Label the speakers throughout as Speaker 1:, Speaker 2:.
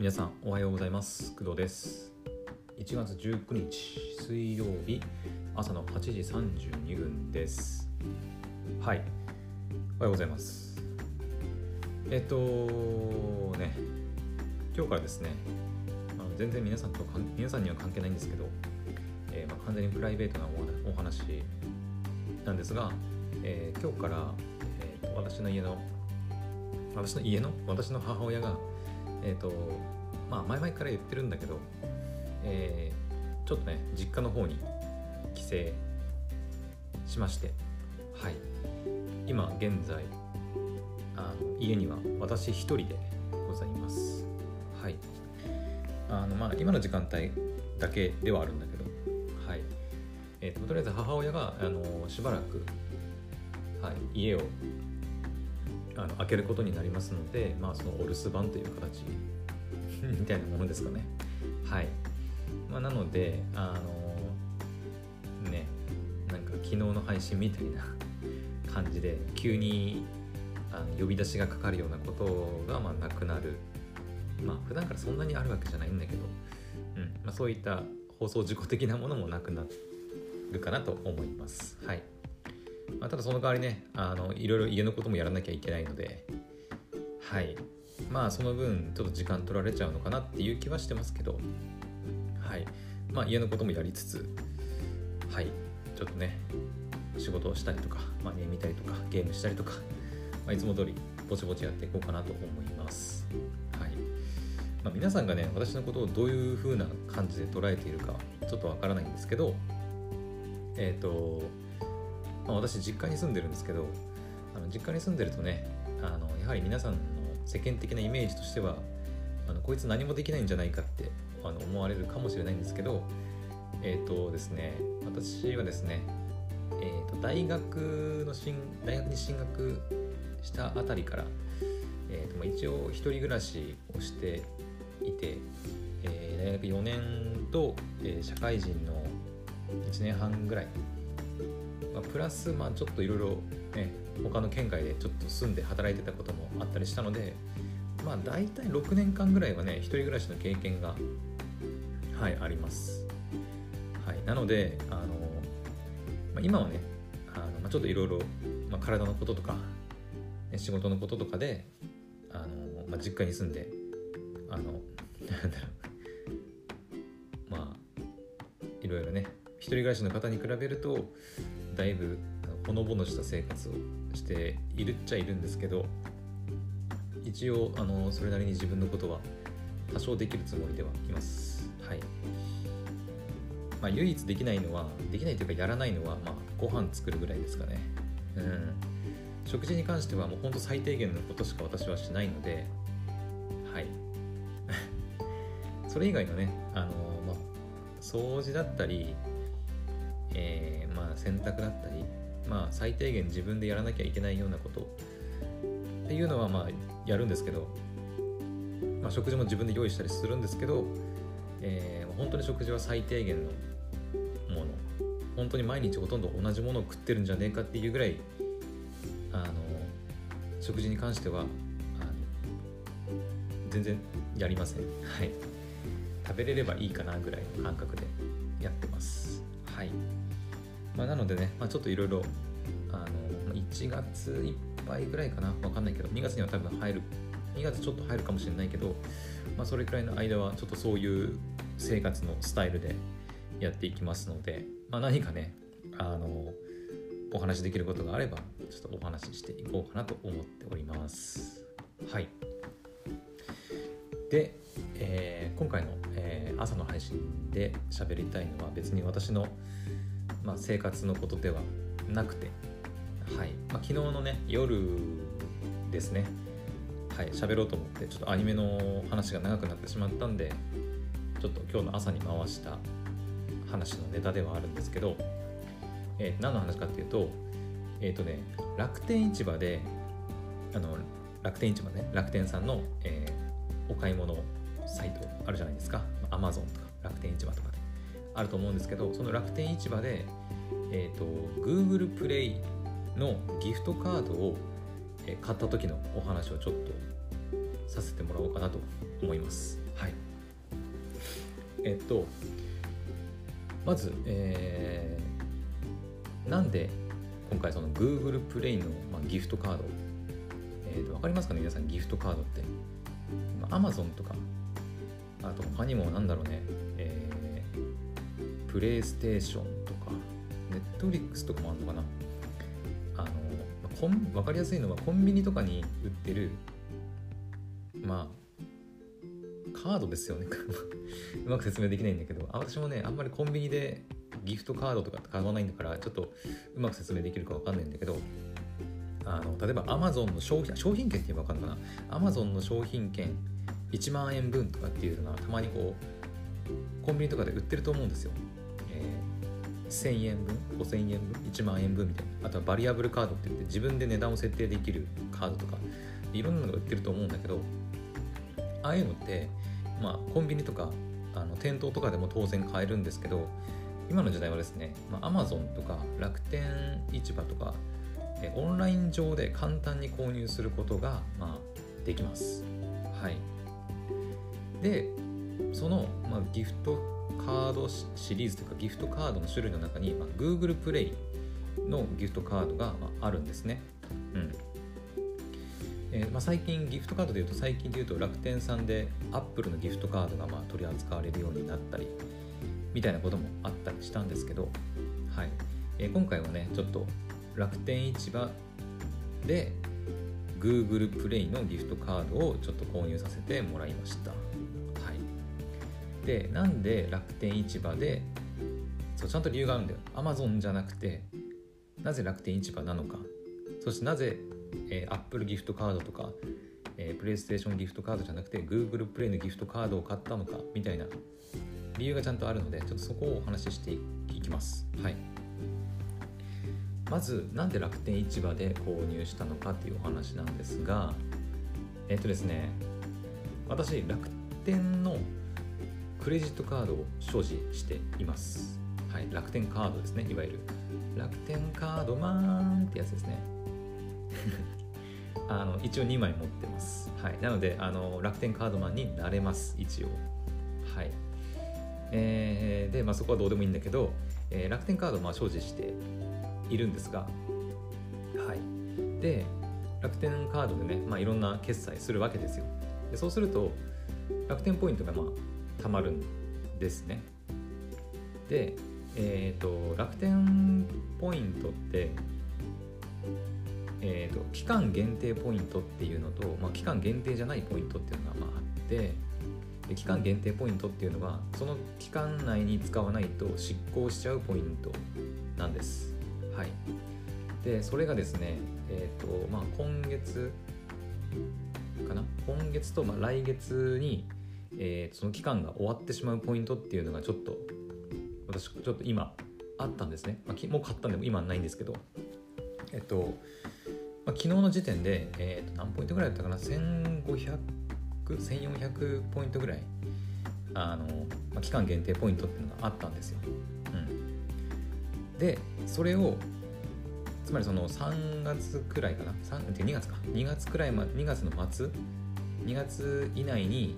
Speaker 1: 皆さんおはようございます。工藤です。1月19日水曜日朝の8時32分です。はいおはようございます。えっとね今日からですねあの全然皆さんと皆さんには関係ないんですけど、えー、まあ、完全にプライベートなお話なんですが、えー、今日から、えー、私の家の私の家の私の母親がえっ、ー、とまあ前々から言ってるんだけど、えー、ちょっとね実家の方に帰省しましてはい。今現在あの家には私一人でございます。はい。あのまあ今の時間帯だけではあるんだけどはい。えーと、とりあえず母親があのしばらく、はい、家をあの開けることになりますので、まあ、そのお留守番という形 みたいなものですかね。はい。まあ、なので、あのね、なんか昨日の配信みたいな感じで、急にあの呼び出しがかかるようなことがまなくなる。まあ、普段からそんなにあるわけじゃないんだけど、うんまあ、そういった放送事故的なものもなくなるかなと思います。はい。まあ、ただその代わりねあのいろいろ家のこともやらなきゃいけないのではい。まあその分ちょっと時間取られちゃうのかなっていう気はしてますけどはい。まあ家のこともやりつつはい。ちょっとね仕事をしたりとか、まあ、ゲーム見たりとかゲームしたりとか、まあ、いつも通りぼちぼちやっていこうかなと思います。はい。まあ、皆さんがね私のことをどういう風な感じで捉えているかちょっとわからないんですけどえっ、ー、とまあ、私実家に住んでるんですけどあの実家に住んでるとねあのやはり皆さんの世間的なイメージとしてはあのこいつ何もできないんじゃないかってあの思われるかもしれないんですけどえっ、ー、とですね私はですね、えーと、大学の進大学に進学したあたりから、えーとま、一応一人暮らしをしていて、えー、大学4年と、えー、社会人の1年半ぐらいまあ、プラスまあちょっといろいろね他の県外でちょっと住んで働いてたこともあったりしたのでまあ大体6年間ぐらいはね一人暮らしの経験がはいあります。はい。なのであの、まあ、今はねあの、まあ、ちょっといろいろ体のこととか、ね、仕事のこととかであの、まあ、実家に住んであの なんだろう。まあいろいろね一人暮らしの方に比べるとだいぶほのぼのした生活をしているっちゃいるんですけど一応あのそれなりに自分のことは多少できるつもりではいます。はい。まあ唯一できないのはできないというかやらないのはまあご飯作るぐらいですかね。うん。食事に関してはもうほんと最低限のことしか私はしないのではい。それ以外のねあのまあ掃除だったりえー、まあ、洗濯だったり、まあ、最低限自分でやらなきゃいけないようなこと。っていうのはまあやるんですけど、まあ、食事も自分で用意したりするんですけど、えー、本当に食事は最低限のもの。本当に毎日ほとんど同じものを食ってるんじゃねえかっていうぐらいあの食事に関しては全然やりません。はい。食べれればいいかなぐらいの感覚で。まあ、なのでね、まあ、ちょっといろいろ1月いっぱいぐらいかなわかんないけど2月には多分入る2月ちょっと入るかもしれないけど、まあ、それくらいの間はちょっとそういう生活のスタイルでやっていきますので、まあ、何かねあのお話しできることがあればちょっとお話ししていこうかなと思っております。はい。で、えー、今回の、えー、朝の配信で喋りたいのは別に私のまあ、生活のことではなくて、はい。まあ、昨日のね夜ですね。はい。喋ろうと思ってちょっとアニメの話が長くなってしまったんでちょっと今日の朝に回した話のネタではあるんですけど、えー、何の話かっていうとえっ、ー、とね楽天市場であの楽天市場ね楽天さんの、えー、お買い物サイトあるじゃないですか。Amazon とか楽天市場とかあると思うんですけどその楽天市場で、えーと、Google プレイのギフトカードを買った時のお話をちょっとさせてもらおうかなと思います。はい。えっとまず、えー、なんで今回その Google プレイの、まあ、ギフトカード、えーと、分かりますかね？皆さんギフトカードって、まあ、Amazon とかあと他にもなんだろうね、えー、プレイステーションとか Netflix とかもあるのかな？あのコン分かりやすいのはコンビニとかに売ってるまあカードですよね。うまく説明できないんだけど私もねあんまりコンビニでギフトカードとかって買わないんだからちょっとうまく説明できるか分かんないんだけどあの例えば Amazon の商品商品券って言えば分かるかな？Amazon の商品券1万円分とかっていうのがたまにこうコンビニとかで売ってると思うんですよ、えー、1000円分5000円分1万円分みたいなあとはバリアブルカードって言って自分で値段を設定できるカードとかいろんなのが売ってると思うんだけどああいうのってまあ、コンビニとかあの店頭とかでも当然買えるんですけど今の時代はですね、まあ、Amazon とか楽天市場とかえオンライン上で簡単に購入することが、まあ、できます。はい、でその、まあ、ギフトカードシリーズというかギフトカードの種類の中に、まあ、Google プレイのギフトカードが、まあ、るんですね。うんえーまあ、最近ギフトカードでいうと最近でいうと楽天さんでアップルのギフトカードがまあ取り扱われるようになったりみたいなこともあったりしたんですけど、はいえー、今回はねちょっと楽天市場で Google プレイのギフトカードをちょっと購入させてもらいました。はい、でなんで楽天市場でそうちゃんと理由があるんだよ。Amazon じゃなくてなぜ楽天市場なのか。そしてなぜえー、Apple ギフトカードとか、えー、PlayStation ギフトカードじゃなくて Google プレイのギフトカードを買ったのかみたいな理由がちゃんとあるのでちょっとそこをお話ししていきます。はい。まずなんで楽天市場で購入したのかっていうお話なんですがえっ、とですね私楽天のクレジットカードを所持しています。はい、楽天カードですねいわゆる楽天カードマンってやつですね あの一応2枚持ってます。はい、なのであの楽天カードマンになれます、一応。はい。えー、で、まあ、そこはどうでもいいんだけど、えー、楽天カードまあ所持しているんですが、はい。で、楽天カードでね、まあ、いろんな決済するわけですよ。でそうすると、楽天ポイントがまあたまるんですね。で、えーと楽天ポイントってえーと、期間限定ポイントっていうのと、まあ、期間限定じゃないポイントっていうのがまああってで期間限定ポイントっていうのはその期間内に使わないと執行しちゃうポイントなんです。はい、でそれがですね、えーとまあ、今月かな？今月とまあ来月に、えー、その期間が終わってしまうポイントっていうのがちょっと私ちょっと今あったんですね、まあ、もう買ったんでも今はないんですけど。えっとまあ、昨日の時点で、えー、と何ポイントぐらいだったかな？1500、1400ポイントぐらい。あの、まあ、期間限定ポイントっていうのがあったんですよ。うん、でそれをつまりその3月くらいかな？2月か。2月くらいま2月の末？2月以内に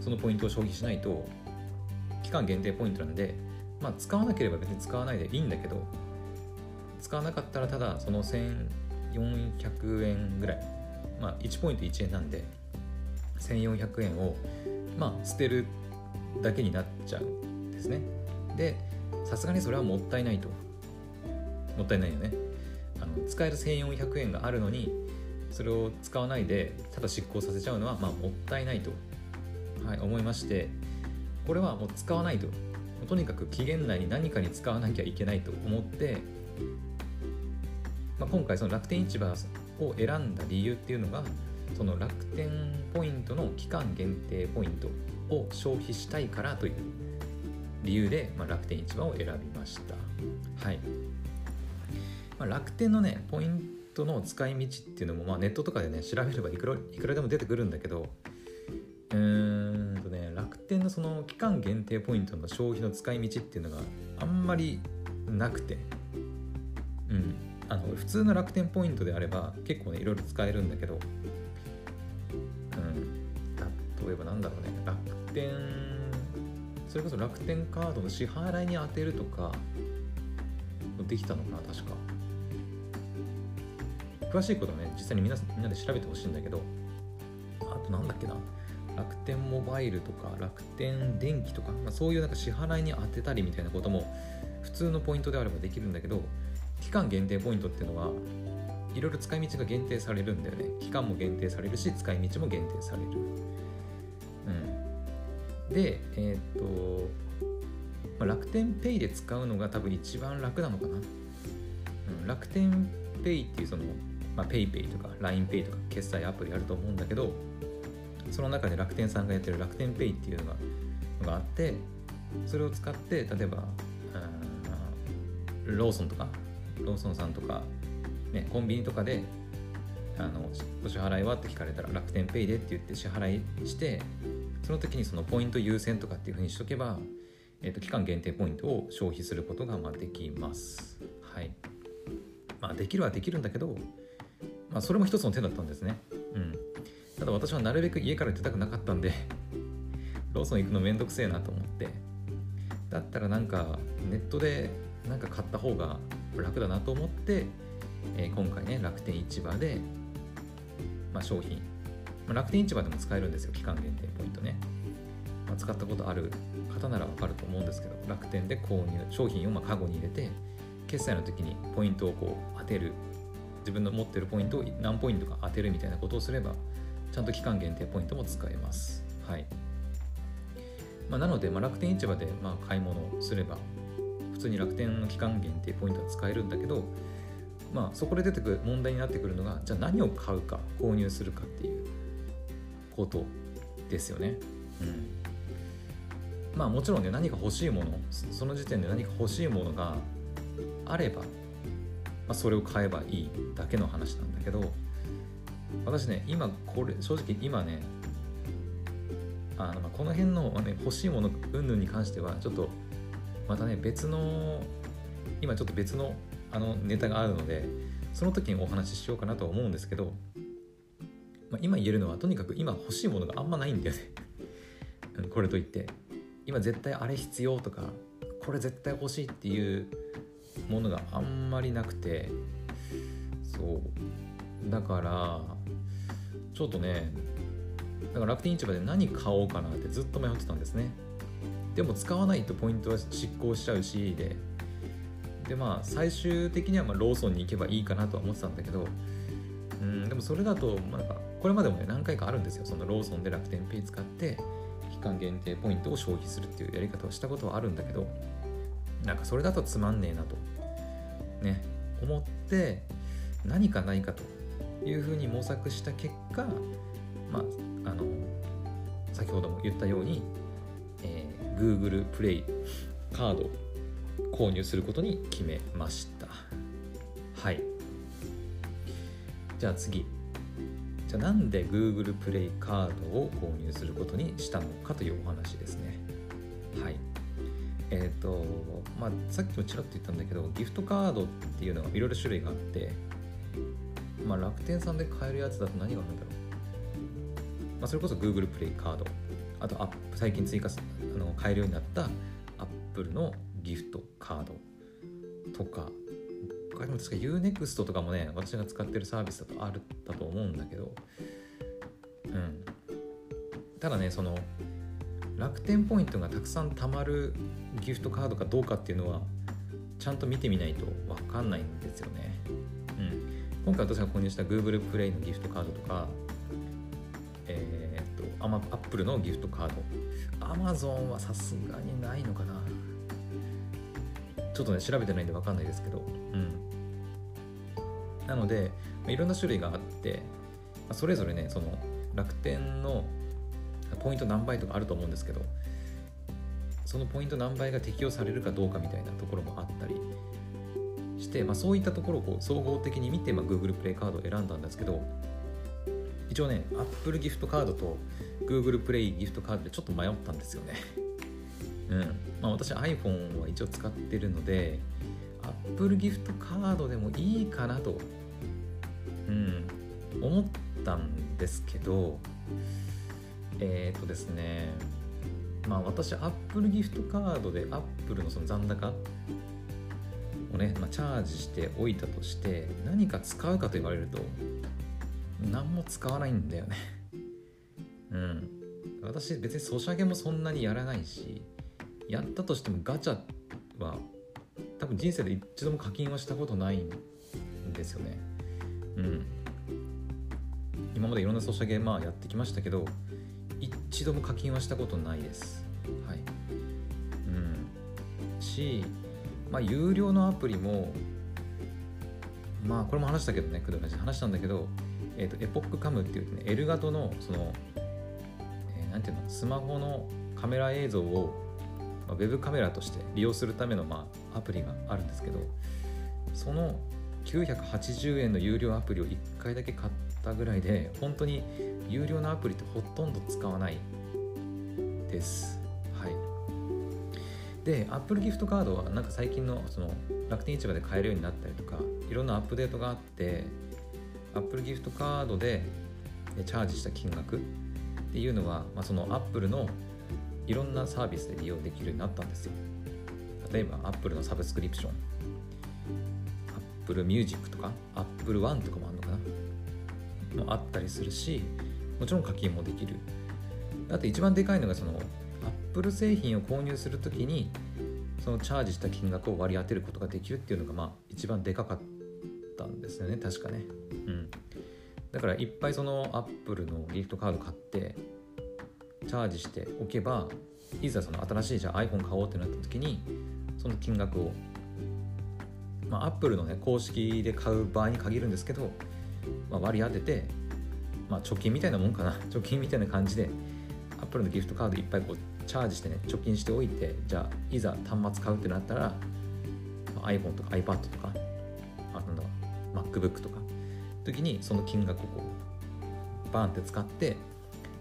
Speaker 1: そのポイントを消費しないと期間限定ポイントなんで、まあ、使わなければ別に使わないでいいんだけど使わなかったらただその1400円ぐらいまあ1ポイント1円なんで1400円をまあ捨てるだけになっちゃうんですね。でさすがにそれはもったいないと。もったいないよね。あの使える1400円があるのにそれを使わないでただ執行させちゃうのはまあもったいないと、はい、思いましてこれはもう使わないととにかく期限内に何かに使わなきゃいけないと思ってまあ、今回その楽天市場を選んだ理由っていうのがその楽天ポイントの期間限定ポイントを消費したいからという理由で、まあ、楽天市場を選びました。はいまあ、楽天のねポイントの使い道っていうのも、まあ、ネットとかでね調べればいくらいくらでも出てくるんだけどうーんとね楽天のその期間限定ポイントの消費の使い道っていうのがあんまりなくて。うん。あの普通の楽天ポイントであれば結構ねいろいろ使えるんだけど、うん。例えばなんだろうね。楽天それこそ楽天カードの支払いに当てるとかできたのかな確か。詳しいことはね実際にみんなみんなで調べてほしいんだけど。あとなんだっけな。楽天モバイルとか楽天電気とか、まあ、そういうなんか支払いに当てたりみたいなことも普通のポイントであればできるんだけど期間限定ポイントっていうのはいろいろ使い道が限定されるんだよね。期間も限定されるし使い道も限定される。うん。でえっ、と、まあ、楽天ペイで使うのが多分一番楽なのかな、うん、楽天ペイっていうその、まあ、ペイペイとか LINE Pay とか決済アプリあると思うんだけどその中で楽天さんがやってる楽天ペイっていうのがのがあってそれを使って例えばローソンとかローソンさんとか、ね、コンビニとかであのお支払いは？って聞かれたら楽天ペイでって言って支払いしてその時にそのポイント優先とかっていうふうにしとけば、えー、と期間限定ポイントを消費することがまあできます。はいまあ、できるはできるんだけど、まあ、それも一つの手だったんですね。うん、ただ私はなるべく家から出たくなかったんでローソン行くのめんどくせえなと思って。だったらなんかネットでなんか買った方が楽だなと思って、えー、今回ね楽天市場で、まあ、商品、まあ、楽天市場でも使えるんですよ期間限定ポイントね、まあ、使ったことある方ならわかると思うんですけど楽天で購入商品をまカゴに入れて決済の時にポイントをこう当てる。自分の持ってるポイントを何ポイントか当てるみたいなことをすればちゃんと期間限定ポイントも使えます。はい。まあ、なので、まあ、楽天市場でまあ買い物すれば普通に楽天の期間限定ポイントは使えるんだけど、まあ、そこで出てくる問題になってくるのがじゃあ何を買うか購入するかっていうことですよね。うん。まあもちろんね何か欲しいものその時点で何か欲しいものがあれば、まあ、それを買えばいいだけの話なんだけど私ね今これ正直今ねあのこの辺の、ね、欲しいもの云々に関してはちょっとまたね別の今ちょっと別のあのネタがあるのでその時にお話ししようかなと思うんですけど、まあ、今言えるのはとにかく今欲しいものがあんまないんだよね。これといって。今絶対あれ必要とかこれ絶対欲しいっていうものがあんまりなくてそう。だからちょっとねだから楽天市場で何買おうかなってずっと迷ってたんですね。でも使わないとポイントは失効しちゃうしででまあ最終的にはまローソンに行けばいいかなとは思ってたんだけどうんでもそれだとなんかこれまでもね何回かあるんですよ。そのローソンで楽天ペイ使って期間限定ポイントを消費するっていうやり方をしたことはあるんだけどなんかそれだとつまんねえなとね思って何かないかと。いうふうに模索した結果まああの先ほども言ったようにえ Google プレイカード購入することに決めました。はい。じゃあ次。じゃあなんで Google プレイカードを購入することにしたのかというお話ですね。はい。えっ、ー、とまあさっきもちらっと言ったんだけどギフトカードっていうのがいろいろ種類があってまあ楽天さんで買えるやつだと何があるんだろう。まあそれこそ Google プレイカードあとアップ最近追加あの買えるようになったアップルのギフトカードとか。他にも確か UNEXT とかもね私が使ってるサービスだとあるだと思うんだけど。うん。ただねその楽天ポイントがたくさん貯まるギフトカードかどうかっていうのはちゃんと見てみないと分かんないんですよね。うん、今回私が購入した Google プレイのギフトカードとかアマアップルのギフトカード。アマゾンはさすがにないのかな。ちょっとね調べてないんで分かんないですけど。うん。なので、ま、いろんな種類があって、ま、それぞれねその楽天のポイント何倍とかあると思うんですけどそのポイント何倍が適用されるかどうかみたいなところもあったりして、まあ、そういったところをこう総合的に見て、まあ、Google プレイカードを選んだんですけど一応ね Apple ギフトカードと Google プレイギフトカードでちょっと迷ったんですよね。うん。まあ私 iPhone は一応使ってるので Apple ギフトカードでもいいかなとうん思ったんですけどえっ、とですねまあ私 Apple ギフトカードで Apple のその残高ね、まあ、チャージしておいたとして何か使うかと言われると何も使わないんだよね。うん。私別にソシャゲもそんなにやらないしやったとしてもガチャは多分人生で一度も課金はしたことないんですよね。うん。今までいろんなソシャゲまあやってきましたけど一度も課金はしたことないです。はい。うん。しまあ有料のアプリもまあこれも話したけどね工藤ラジ話したんだけどえっ、ー、とエポックカムっていうねエルガトのその、えー、なんていうのスマホのカメラ映像を、まあ、ウェブカメラとして利用するための、まあ、アプリがあるんですけどその980円の有料アプリを1回だけ買ったぐらいで本当に有料のアプリってほとんど使わないです。で Apple ギフトカードはなんか最近のその楽天市場で買えるようになったりとかいろんなアップデートがあって Apple ギフトカードでチャージした金額っていうのは、まあ、その Apple のいろんなサービスで利用できるようになったんですよ。例えば Apple のサブスクリプション Apple Music とか Apple One とかもあるのかな？もあったりするしもちろん課金もできる。あと一番でかいのがその Apple 製品を購入するときにそのチャージした金額を割り当てることができるっていうのがまあ一番でかかったんですよね。確かね。うん。だからいっぱいその Apple のギフトカード買ってチャージしておけばいざその新しいじゃあ iPhone 買おうってなった時にその金額をまあ Apple のね公式で買う場合に限るんですけど、まあ、割り当ててまあ貯金みたいなもんかな。貯金みたいな感じで Apple のギフトカードいっぱいこうチャージしてね貯金しておいてじゃあいざ端末買うってなったら、iPhone とか iPad とかあなんだ MacBook とか時にその金額をこうバーンって使って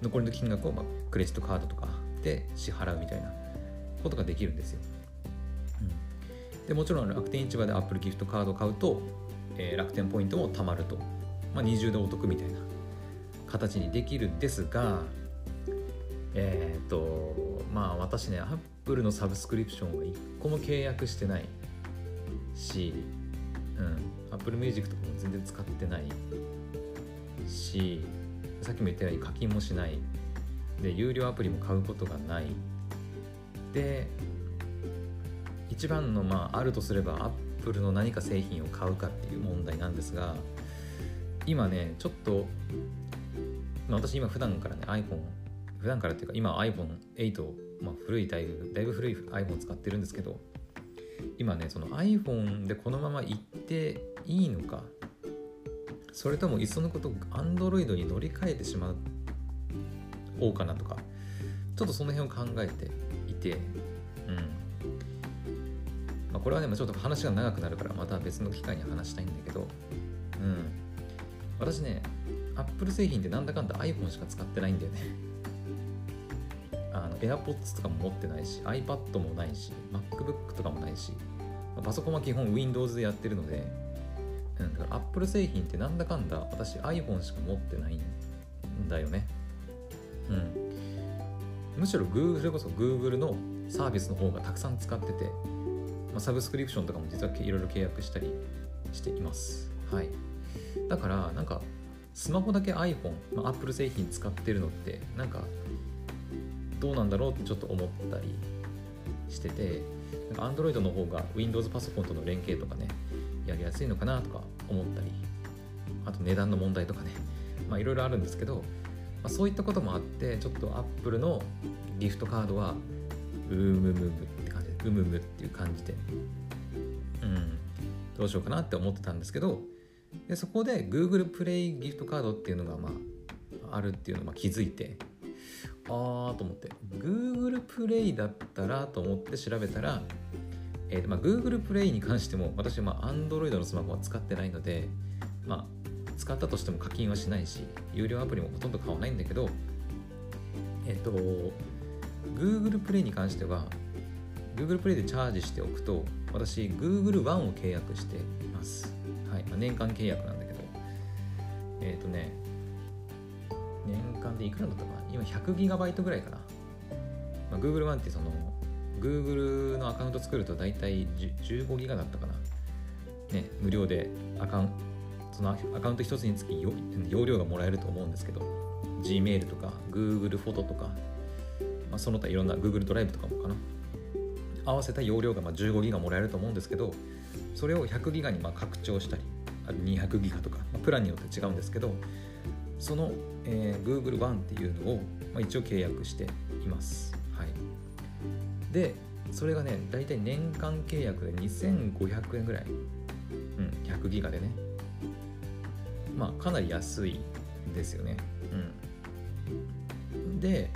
Speaker 1: 残りの金額をまクレジットカードとかで支払うみたいなことができるんですよ。うん、でもちろん楽天市場で Apple ギフトカードを買うと、えー、楽天ポイントも貯まると、まあ、二重でお得みたいな形にできるんですがえっ、とまあ私ね Apple のサブスクリプションは1個も契約してないし、うん、Apple Music とかも全然使ってないしさっきも言ったように課金もしない。で有料アプリも買うことがない。で一番のまああるとすれば Apple の何か製品を買うかっていう問題なんですが今ねちょっと、まあ、私今普段からね iPhone 普段からっていうか今 iPhone8、まあ、古いだいぶだいぶ古い iPhone 使ってるんですけど今ねその iPhone でこのまま行っていいのかそれともいっそのこと Android に乗り換えてしまおうかなとかちょっとその辺を考えていてうん。まあ、これはねちょっと話が長くなるからまた別の機会に話したいんだけどうん。私ね Apple 製品ってなんだかんだ iPhone しか使ってないんだよね。AirPods とかも持ってないし iPad もないし MacBook とかもないしパソコンは基本 Windows でやってるので、うん、だから Apple 製品ってなんだかんだ私 iPhone しか持ってないんだよね。うん。むしろ Google こそ Google のサービスの方がたくさん使ってて、まあ、サブスクリプションとかも実はいろいろ契約したりしています。はい。だからなんかスマホだけ iPhone、まあ、Apple 製品使ってるのってなんかどうなんだろうってちょっと思ったりしててなんか Android の方が Windows パソコンとの連携とかねやりやすいのかなとか思ったりあと値段の問題とかねまあいろいろあるんですけど、まあ、そういったこともあってちょっと Apple のギフトカードはうむむむって感じでうむむっていう感じでうんどうしようかなって思ってたんですけどでそこで Google プレイギフトカードっていうのがまああるっていうのを気づいてあーと思って。Google プレイだったらと思って調べたら、えーまあ、Google プレイに関しても私はまあ Android のスマホは使ってないので、まあ、使ったとしても課金はしないし有料アプリもほとんど買わないんだけどえっ、ー、と Google プレイに関しては Google プレイでチャージしておくと私 Google One を契約しています、はいまあ、年間契約なんだけど。えっ、ー、とね年間でいくらだったかな？今 100GB ぐらいかな、まあ、Google One ってその Google のアカウント作ると大体15ギガだったかな。ね無料でアカウンそのアカウント一つにつき容量がもらえると思うんですけど Gmail とか Google フォトとか、まあ、その他いろんな Google ドライブとかもかな。合わせた容量がまあ15ギガもらえると思うんですけどそれを100ギガにまあ拡張したりある200ギガとか、まあ、プランによって違うんですけどその、えー、Google One っていうのを、まあ、一応契約しています。はい、でそれがね大体年間契約で2500円ぐらい、うん、100ギガでねまあかなり安いですよね。うん、で、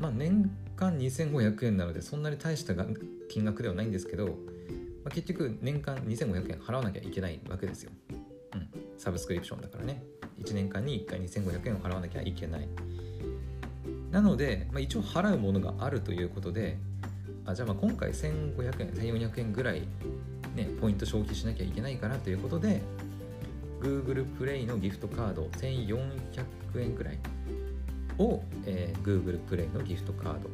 Speaker 1: まあ、年間2500円なのでそんなに大した金額ではないんですけど、まあ、結局年間2500円払わなきゃいけないわけですよ。うん、サブスクリプションだからね。1年間に1回2500円を払わなきゃいけない。なので、まあ、一応払うものがあるということであじゃあまあ今回1500円1400円ぐらい、ね、ポイント消費しなきゃいけないからということで Google プレイのギフトカード1400円ぐらいを、えー、Google プレイのギフトカード。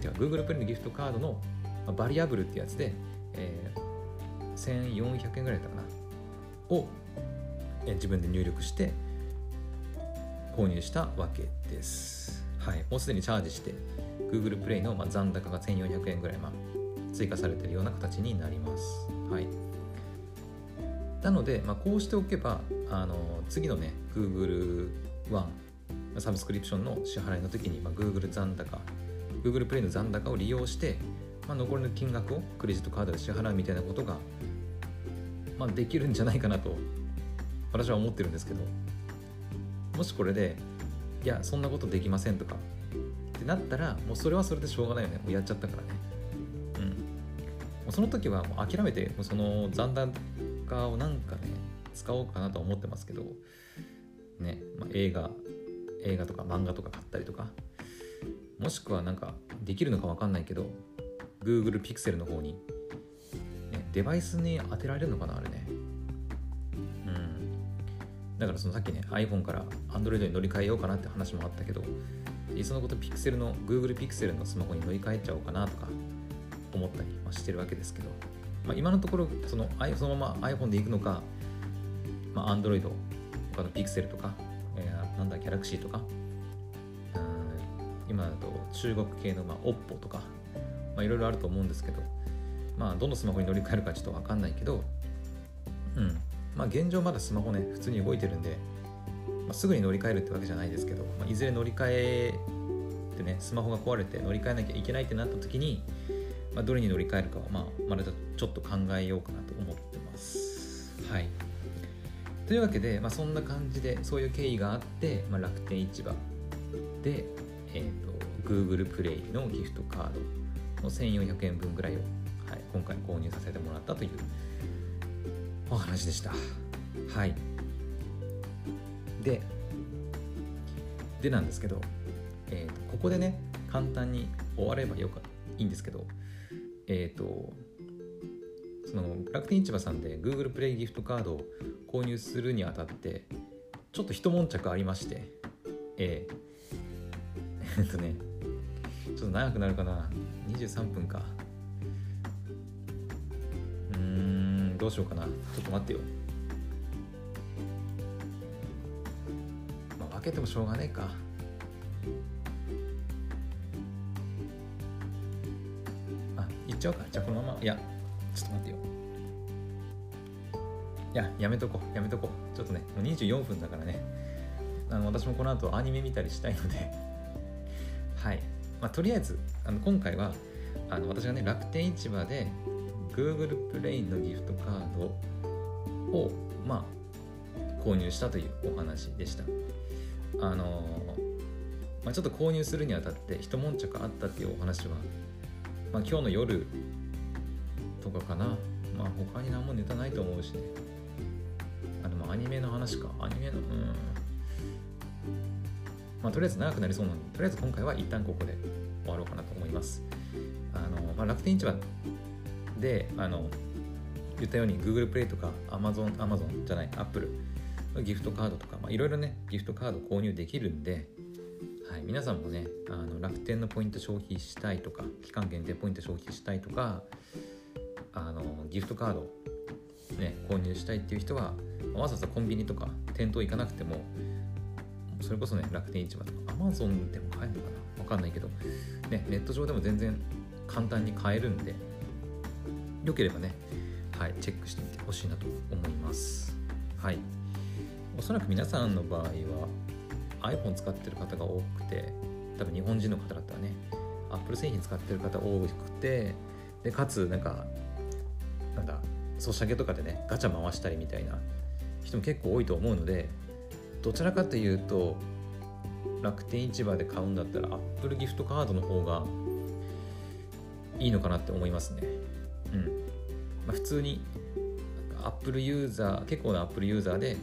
Speaker 1: てか Google プレイのギフトカードの、バリアブルってやつで、えー、1400円ぐらいだったかな。を自分で入力して購入したわけです。はい、もうすでにチャージして Google プレイのま残高が1400円ぐらいま追加されているような形になります。はい、なので、まあ、こうしておけばあの次のね Google One サブスクリプションの支払いの時に、まあ、Google 残高 Google プレイの残高を利用して、まあ、残りの金額をクレジットカードで支払うみたいなことが、まあ、できるんじゃないかなと私は思ってるんですけどもしこれでいやそんなことできませんとかってなったらもうそれはそれでしょうがないよね。もうやっちゃったからね。うん。もうその時はもう諦めてもうその残高をなんかね使おうかなとは思ってますけどね、まあ、映画映画とか漫画とか買ったりとかもしくはなんかできるのか分かんないけど Google Pixel の方に、ね、デバイスに当てられるのかなあれね。だからそのさっきね iPhone から Android に乗り換えようかなって話もあったけどいっそのこと Pixel の Google Pixel のスマホに乗り換えちゃおうかなとか思ったりしてるわけですけど、まあ、今のところそのそのまま iPhone で行くのか、まあ、Android 他の Pixel とか、えー、なんだ Galaxy とか今だと中国系の、まあ、OPPO とかいろいろあると思うんですけどまあどのスマホに乗り換えるかちょっと分かんないけどまあ、現状まだスマホね普通に動いてるんで、まあ、すぐに乗り換えるってわけじゃないですけど、まあ、いずれ乗り換えてねスマホが壊れて乗り換えなきゃいけないってなった時に、まあ、どれに乗り換えるかは、まあ、まだちょっと考えようかなと思ってます。はい。というわけで、まあ、そんな感じでそういう経緯があって、まあ、楽天市場で、えーと、Google プレイのギフトカードの1400円分ぐらいを、はい、今回購入させてもらったというお話でした。はい。ででなんですけど、えーと、ここでね簡単に終わればよかいいんですけどえっ、ー、とその楽天市場さんで Google プレイギフトカードを購入するにあたってちょっと一悶着ありましてえー、えっとねちょっと長くなるかな。23分か。どうしようかな。ちょっと待ってよ。まあ分けてもしょうがねえか。あ言っちゃおうか。じゃあこのまま。いやちょっと待ってよ。いややめとこやめとこちょっとねもう24分だからね。あの私もこの後アニメ見たりしたいので。はい、まあ、とりあえずあの今回はあの私がね楽天市場で Google プレイのギフトカードを、まあ、購入したというお話でした。あのまあ、ちょっと購入するにあたって一悶着あったっていうお話は、まあ、今日の夜とかかな。まあ他に何もネタないと思うしね。あ、でもアニメの話か。アニメの、うん。まあとりあえず長くなりそうなので、とりあえず今回は一旦ここで終わろうかなと思います。あの、まあ、楽天市場であの言ったように Google プレイとか Amazon, Amazon じゃない Apple ギフトカードとかいろいろねギフトカード購入できるんで、はい、皆さんもねあの楽天のポイント消費したいとか期間限定ポイント消費したいとかあのギフトカード、ね、購入したいっていう人はわざわざコンビニとか店頭行かなくてもそれこそね楽天市場とかアマゾンでも買えるのかなわかんないけど、ね、ネット上でも全然簡単に買えるんでよければね、はい、チェックしてみてほしいなと思います。はい。おそらく皆さんの場合は iPhone 使ってる方が多くて多分日本人の方だったらね Apple 製品使ってる方多くてでかつなんかなんだソシャゲとかでねガチャ回したりみたいな人も結構多いと思うのでどちらかというと楽天市場で買うんだったら Apple ギフトカードの方がいいのかなって思いますね、まあ、普通に Apple ユーザー結構な Apple ユーザーで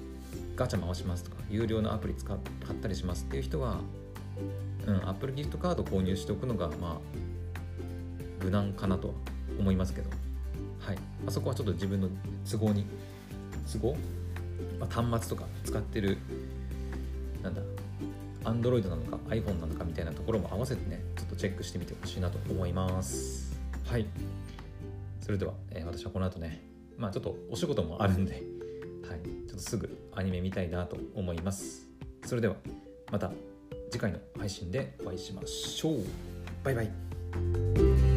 Speaker 1: ガチャ回しますとか有料のアプリ使っ買ったりしますっていう人は、うん、Apple ギフトカード購入しておくのがまあ無難かなとは思いますけど。はい。あそこはちょっと自分の都合に都合、まあ、端末とか使ってるなんだ Android なのか iPhone なのかみたいなところも合わせてねちょっとチェックしてみてほしいなと思います。はい。それでは、私はこの後ねまあちょっとお仕事もあるんではいちょっとすぐアニメ見たいなと思います。それではまた次回の配信でお会いしましょう。バイバイ。